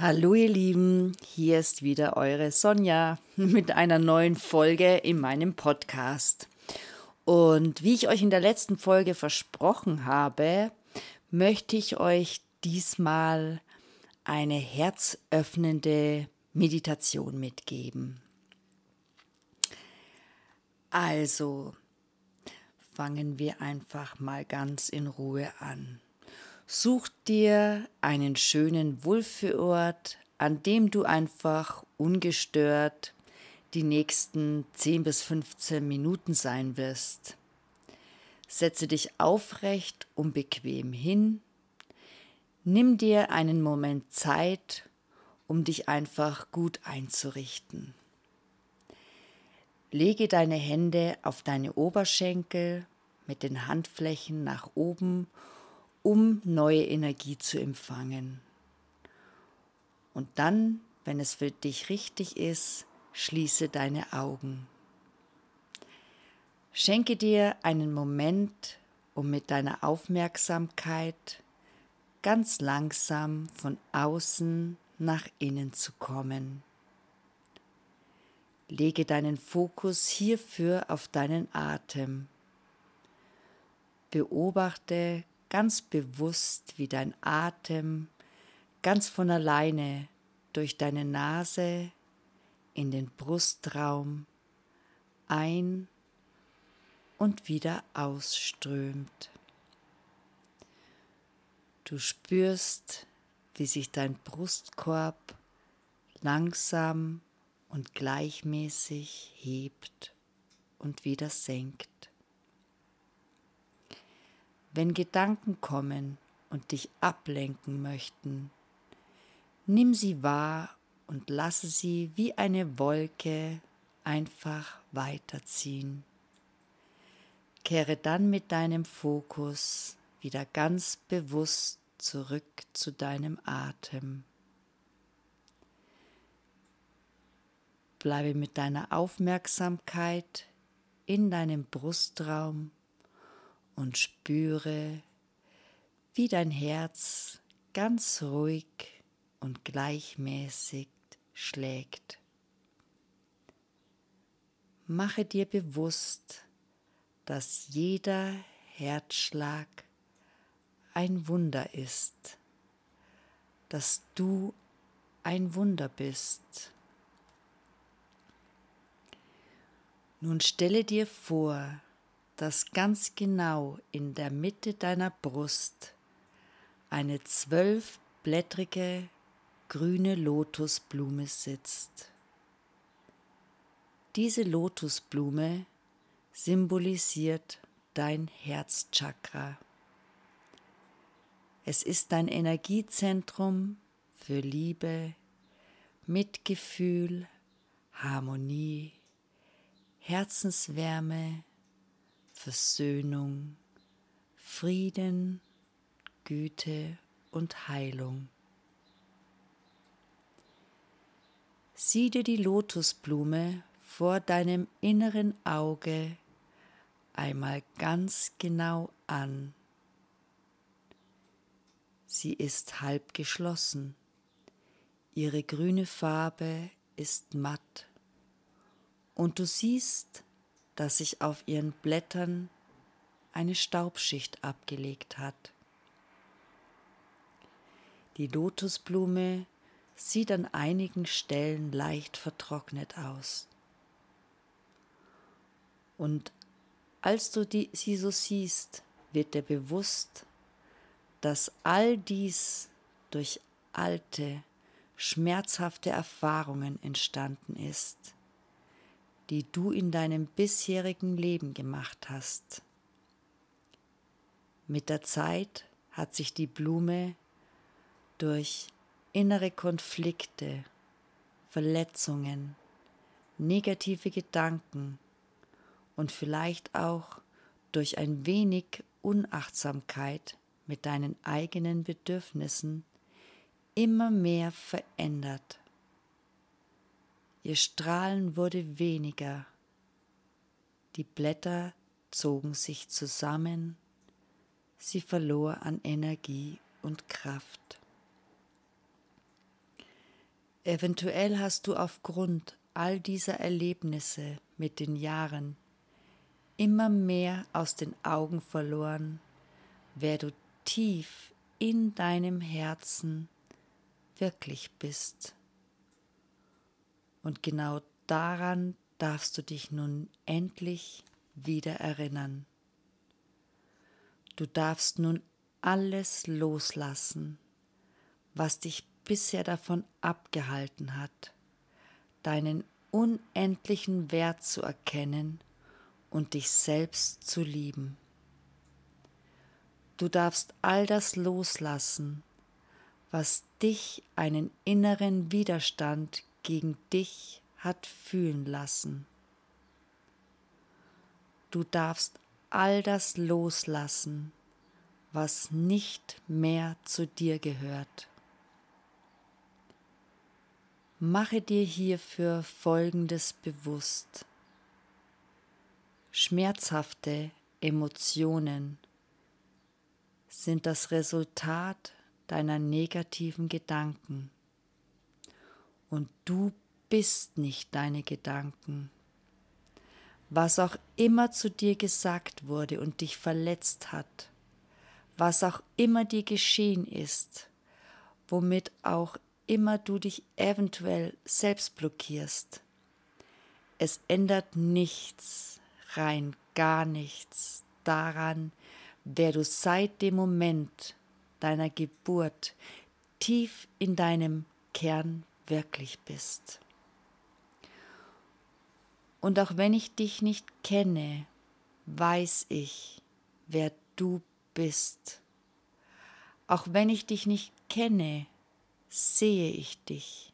Hallo ihr Lieben, hier ist wieder eure Sonja mit einer neuen Folge in meinem Podcast. Und wie ich euch in der letzten Folge versprochen habe, möchte ich euch diesmal eine herzöffnende Meditation mitgeben. Also, fangen wir einfach mal ganz in Ruhe an. Such dir einen schönen Wohlfühlort, an dem du einfach ungestört die nächsten 10 bis 15 Minuten sein wirst. Setze dich aufrecht und bequem hin. Nimm dir einen Moment Zeit, um dich einfach gut einzurichten. Lege deine Hände auf deine Oberschenkel mit den Handflächen nach oben um neue Energie zu empfangen. Und dann, wenn es für dich richtig ist, schließe deine Augen. Schenke dir einen Moment, um mit deiner Aufmerksamkeit ganz langsam von außen nach innen zu kommen. Lege deinen Fokus hierfür auf deinen Atem. Beobachte ganz bewusst, wie dein Atem ganz von alleine durch deine Nase in den Brustraum ein und wieder ausströmt. Du spürst, wie sich dein Brustkorb langsam und gleichmäßig hebt und wieder senkt. Wenn Gedanken kommen und dich ablenken möchten, nimm sie wahr und lasse sie wie eine Wolke einfach weiterziehen. Kehre dann mit deinem Fokus wieder ganz bewusst zurück zu deinem Atem. Bleibe mit deiner Aufmerksamkeit in deinem Brustraum und spüre, wie dein Herz ganz ruhig und gleichmäßig schlägt. Mache dir bewusst, dass jeder Herzschlag ein Wunder ist, dass du ein Wunder bist. Nun stelle dir vor, dass ganz genau in der Mitte deiner Brust eine zwölfblättrige grüne Lotusblume sitzt. Diese Lotusblume symbolisiert dein Herzchakra. Es ist dein Energiezentrum für Liebe, Mitgefühl, Harmonie, Herzenswärme, Versöhnung, Frieden, Güte und Heilung. Sieh dir die Lotusblume vor deinem inneren Auge einmal ganz genau an. Sie ist halb geschlossen, ihre grüne Farbe ist matt und du siehst dass sich auf ihren Blättern eine Staubschicht abgelegt hat. Die Lotusblume sieht an einigen Stellen leicht vertrocknet aus. Und als du die, sie so siehst, wird dir bewusst, dass all dies durch alte, schmerzhafte Erfahrungen entstanden ist die du in deinem bisherigen Leben gemacht hast. Mit der Zeit hat sich die Blume durch innere Konflikte, Verletzungen, negative Gedanken und vielleicht auch durch ein wenig Unachtsamkeit mit deinen eigenen Bedürfnissen immer mehr verändert. Ihr Strahlen wurde weniger, die Blätter zogen sich zusammen, sie verlor an Energie und Kraft. Eventuell hast du aufgrund all dieser Erlebnisse mit den Jahren immer mehr aus den Augen verloren, wer du tief in deinem Herzen wirklich bist. Und genau daran darfst du dich nun endlich wieder erinnern. Du darfst nun alles loslassen, was dich bisher davon abgehalten hat, deinen unendlichen Wert zu erkennen und dich selbst zu lieben. Du darfst all das loslassen, was dich einen inneren Widerstand gegen dich hat fühlen lassen. Du darfst all das loslassen, was nicht mehr zu dir gehört. Mache dir hierfür Folgendes bewusst. Schmerzhafte Emotionen sind das Resultat deiner negativen Gedanken. Und du bist nicht deine Gedanken. Was auch immer zu dir gesagt wurde und dich verletzt hat, was auch immer dir geschehen ist, womit auch immer du dich eventuell selbst blockierst. Es ändert nichts, rein gar nichts daran, wer du seit dem Moment deiner Geburt tief in deinem Kern wirklich bist. Und auch wenn ich dich nicht kenne, weiß ich, wer du bist. Auch wenn ich dich nicht kenne, sehe ich dich.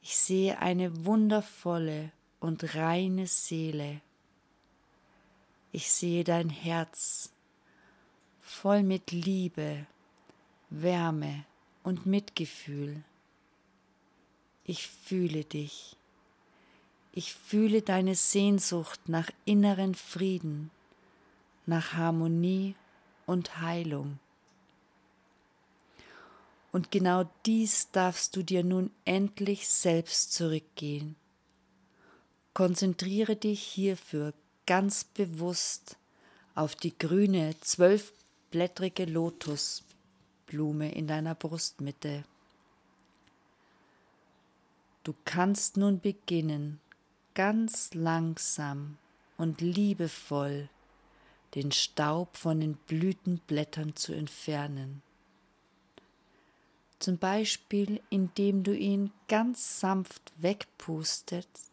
Ich sehe eine wundervolle und reine Seele. Ich sehe dein Herz voll mit Liebe, Wärme und Mitgefühl. Ich fühle dich. Ich fühle deine Sehnsucht nach inneren Frieden, nach Harmonie und Heilung. Und genau dies darfst du dir nun endlich selbst zurückgehen. Konzentriere dich hierfür ganz bewusst auf die grüne zwölfblättrige Lotusblume in deiner Brustmitte. Du kannst nun beginnen, ganz langsam und liebevoll den Staub von den Blütenblättern zu entfernen. Zum Beispiel indem du ihn ganz sanft wegpustest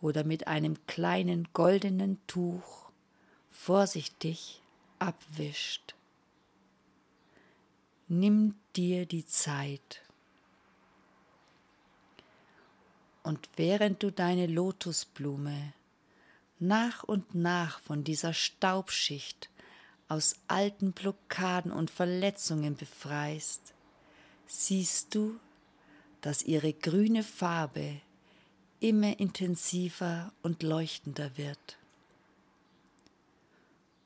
oder mit einem kleinen goldenen Tuch vorsichtig abwischt. Nimm dir die Zeit. Und während du deine Lotusblume nach und nach von dieser Staubschicht aus alten Blockaden und Verletzungen befreist, siehst du, dass ihre grüne Farbe immer intensiver und leuchtender wird.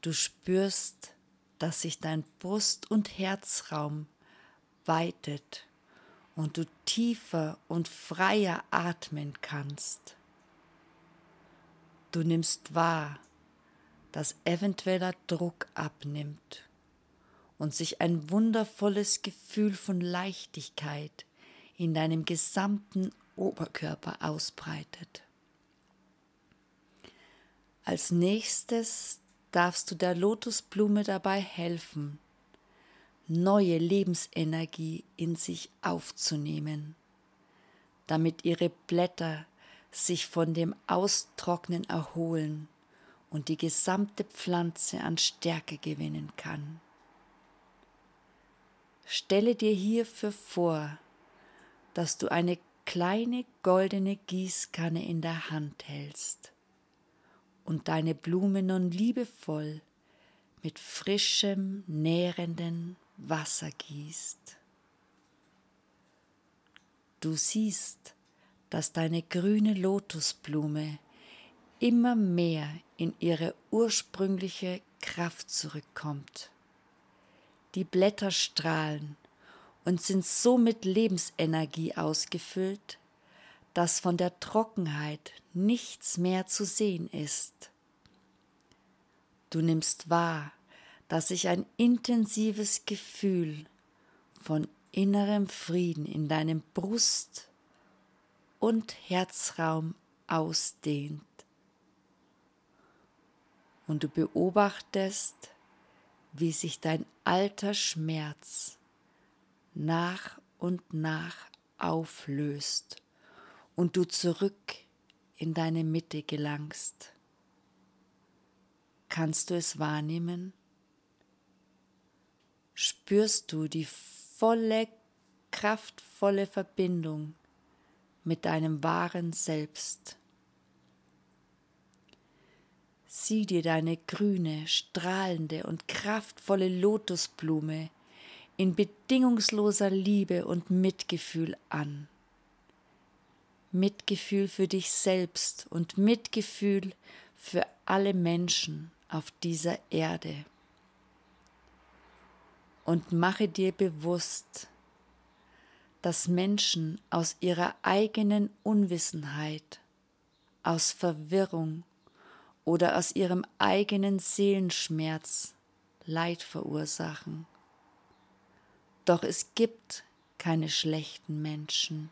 Du spürst, dass sich dein Brust- und Herzraum weitet und du tiefer und freier atmen kannst. Du nimmst wahr, dass eventueller Druck abnimmt und sich ein wundervolles Gefühl von Leichtigkeit in deinem gesamten Oberkörper ausbreitet. Als nächstes darfst du der Lotusblume dabei helfen, neue Lebensenergie in sich aufzunehmen, damit ihre Blätter sich von dem Austrocknen erholen und die gesamte Pflanze an Stärke gewinnen kann. Stelle dir hierfür vor, dass du eine kleine goldene Gießkanne in der Hand hältst und deine Blume nun liebevoll mit frischem, nährenden Wasser gießt. Du siehst, dass deine grüne Lotusblume immer mehr in ihre ursprüngliche Kraft zurückkommt. Die Blätter strahlen und sind so mit Lebensenergie ausgefüllt, dass von der Trockenheit nichts mehr zu sehen ist. Du nimmst wahr, dass sich ein intensives Gefühl von innerem Frieden in deinem Brust- und Herzraum ausdehnt. Und du beobachtest, wie sich dein alter Schmerz nach und nach auflöst und du zurück in deine Mitte gelangst. Kannst du es wahrnehmen? Spürst du die volle, kraftvolle Verbindung mit deinem wahren Selbst? Sieh dir deine grüne, strahlende und kraftvolle Lotusblume in bedingungsloser Liebe und Mitgefühl an. Mitgefühl für dich selbst und Mitgefühl für alle Menschen auf dieser Erde. Und mache dir bewusst, dass Menschen aus ihrer eigenen Unwissenheit, aus Verwirrung oder aus ihrem eigenen Seelenschmerz Leid verursachen. Doch es gibt keine schlechten Menschen.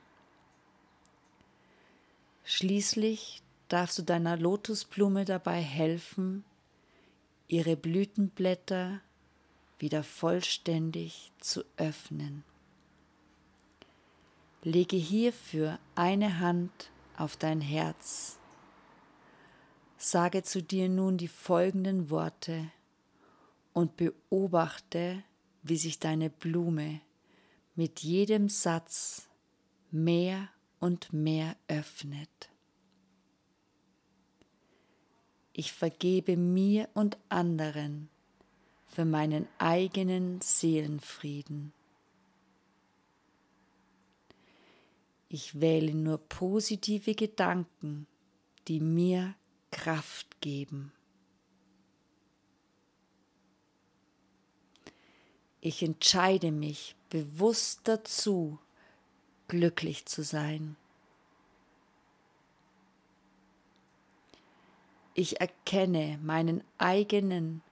Schließlich darfst du deiner Lotusblume dabei helfen, ihre Blütenblätter wieder vollständig zu öffnen. Lege hierfür eine Hand auf dein Herz Sage zu dir nun die folgenden Worte und beobachte, wie sich deine Blume mit jedem Satz mehr und mehr öffnet. Ich vergebe mir und anderen für meinen eigenen Seelenfrieden. Ich wähle nur positive Gedanken, die mir Kraft geben. Ich entscheide mich bewusst dazu, glücklich zu sein. Ich erkenne meinen eigenen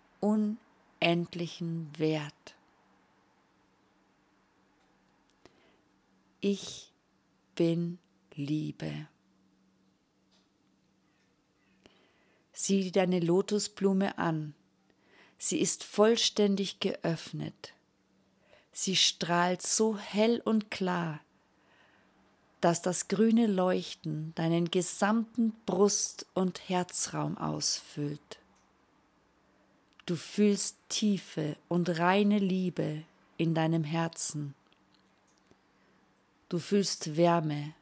unendlichen Wert. Ich bin Liebe. Sieh deine Lotusblume an. Sie ist vollständig geöffnet. Sie strahlt so hell und klar, dass das grüne Leuchten deinen gesamten Brust- und Herzraum ausfüllt. Du fühlst tiefe und reine Liebe in deinem Herzen. Du fühlst Wärme,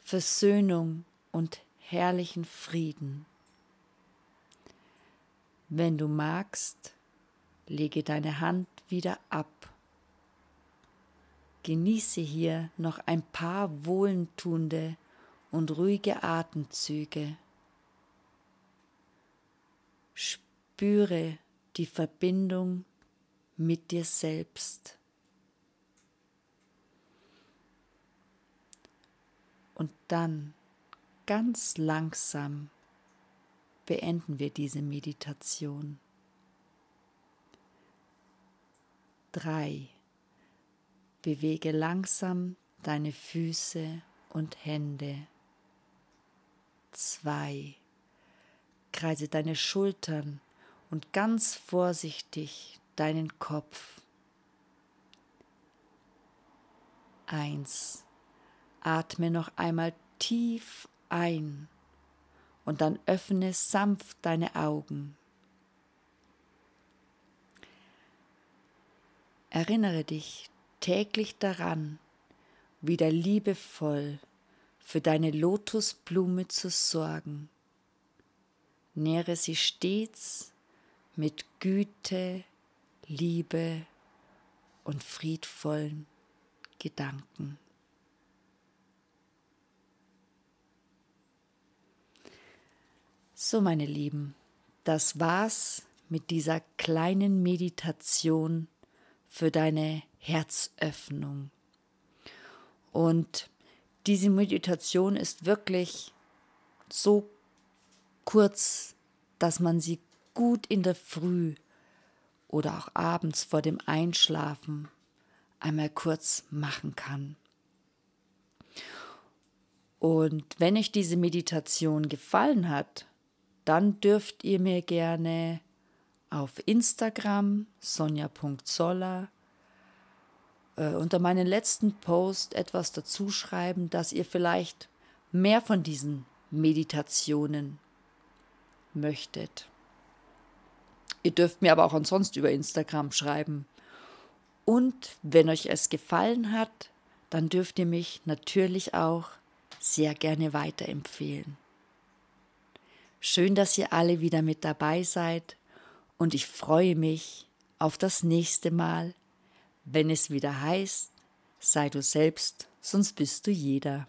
Versöhnung und herrlichen Frieden. Wenn du magst, lege deine Hand wieder ab. Genieße hier noch ein paar wohltuende und ruhige Atemzüge. Spüre die Verbindung mit dir selbst. Und dann ganz langsam beenden wir diese Meditation. 3. Bewege langsam deine Füße und Hände. 2. Kreise deine Schultern und ganz vorsichtig deinen Kopf. 1. Atme noch einmal tief ein und dann öffne sanft deine Augen. Erinnere dich täglich daran, wieder liebevoll für deine Lotusblume zu sorgen. Nähre sie stets mit Güte, Liebe und friedvollen Gedanken. So, meine Lieben, das war's mit dieser kleinen Meditation für deine Herzöffnung. Und diese Meditation ist wirklich so kurz, dass man sie gut in der Früh oder auch abends vor dem Einschlafen einmal kurz machen kann. Und wenn euch diese Meditation gefallen hat, dann dürft ihr mir gerne auf Instagram sonja.zoller äh, unter meinen letzten Post etwas dazu schreiben, dass ihr vielleicht mehr von diesen Meditationen möchtet. Ihr dürft mir aber auch ansonsten über Instagram schreiben. Und wenn euch es gefallen hat, dann dürft ihr mich natürlich auch sehr gerne weiterempfehlen. Schön, dass ihr alle wieder mit dabei seid und ich freue mich auf das nächste Mal, wenn es wieder heißt, sei du selbst, sonst bist du jeder.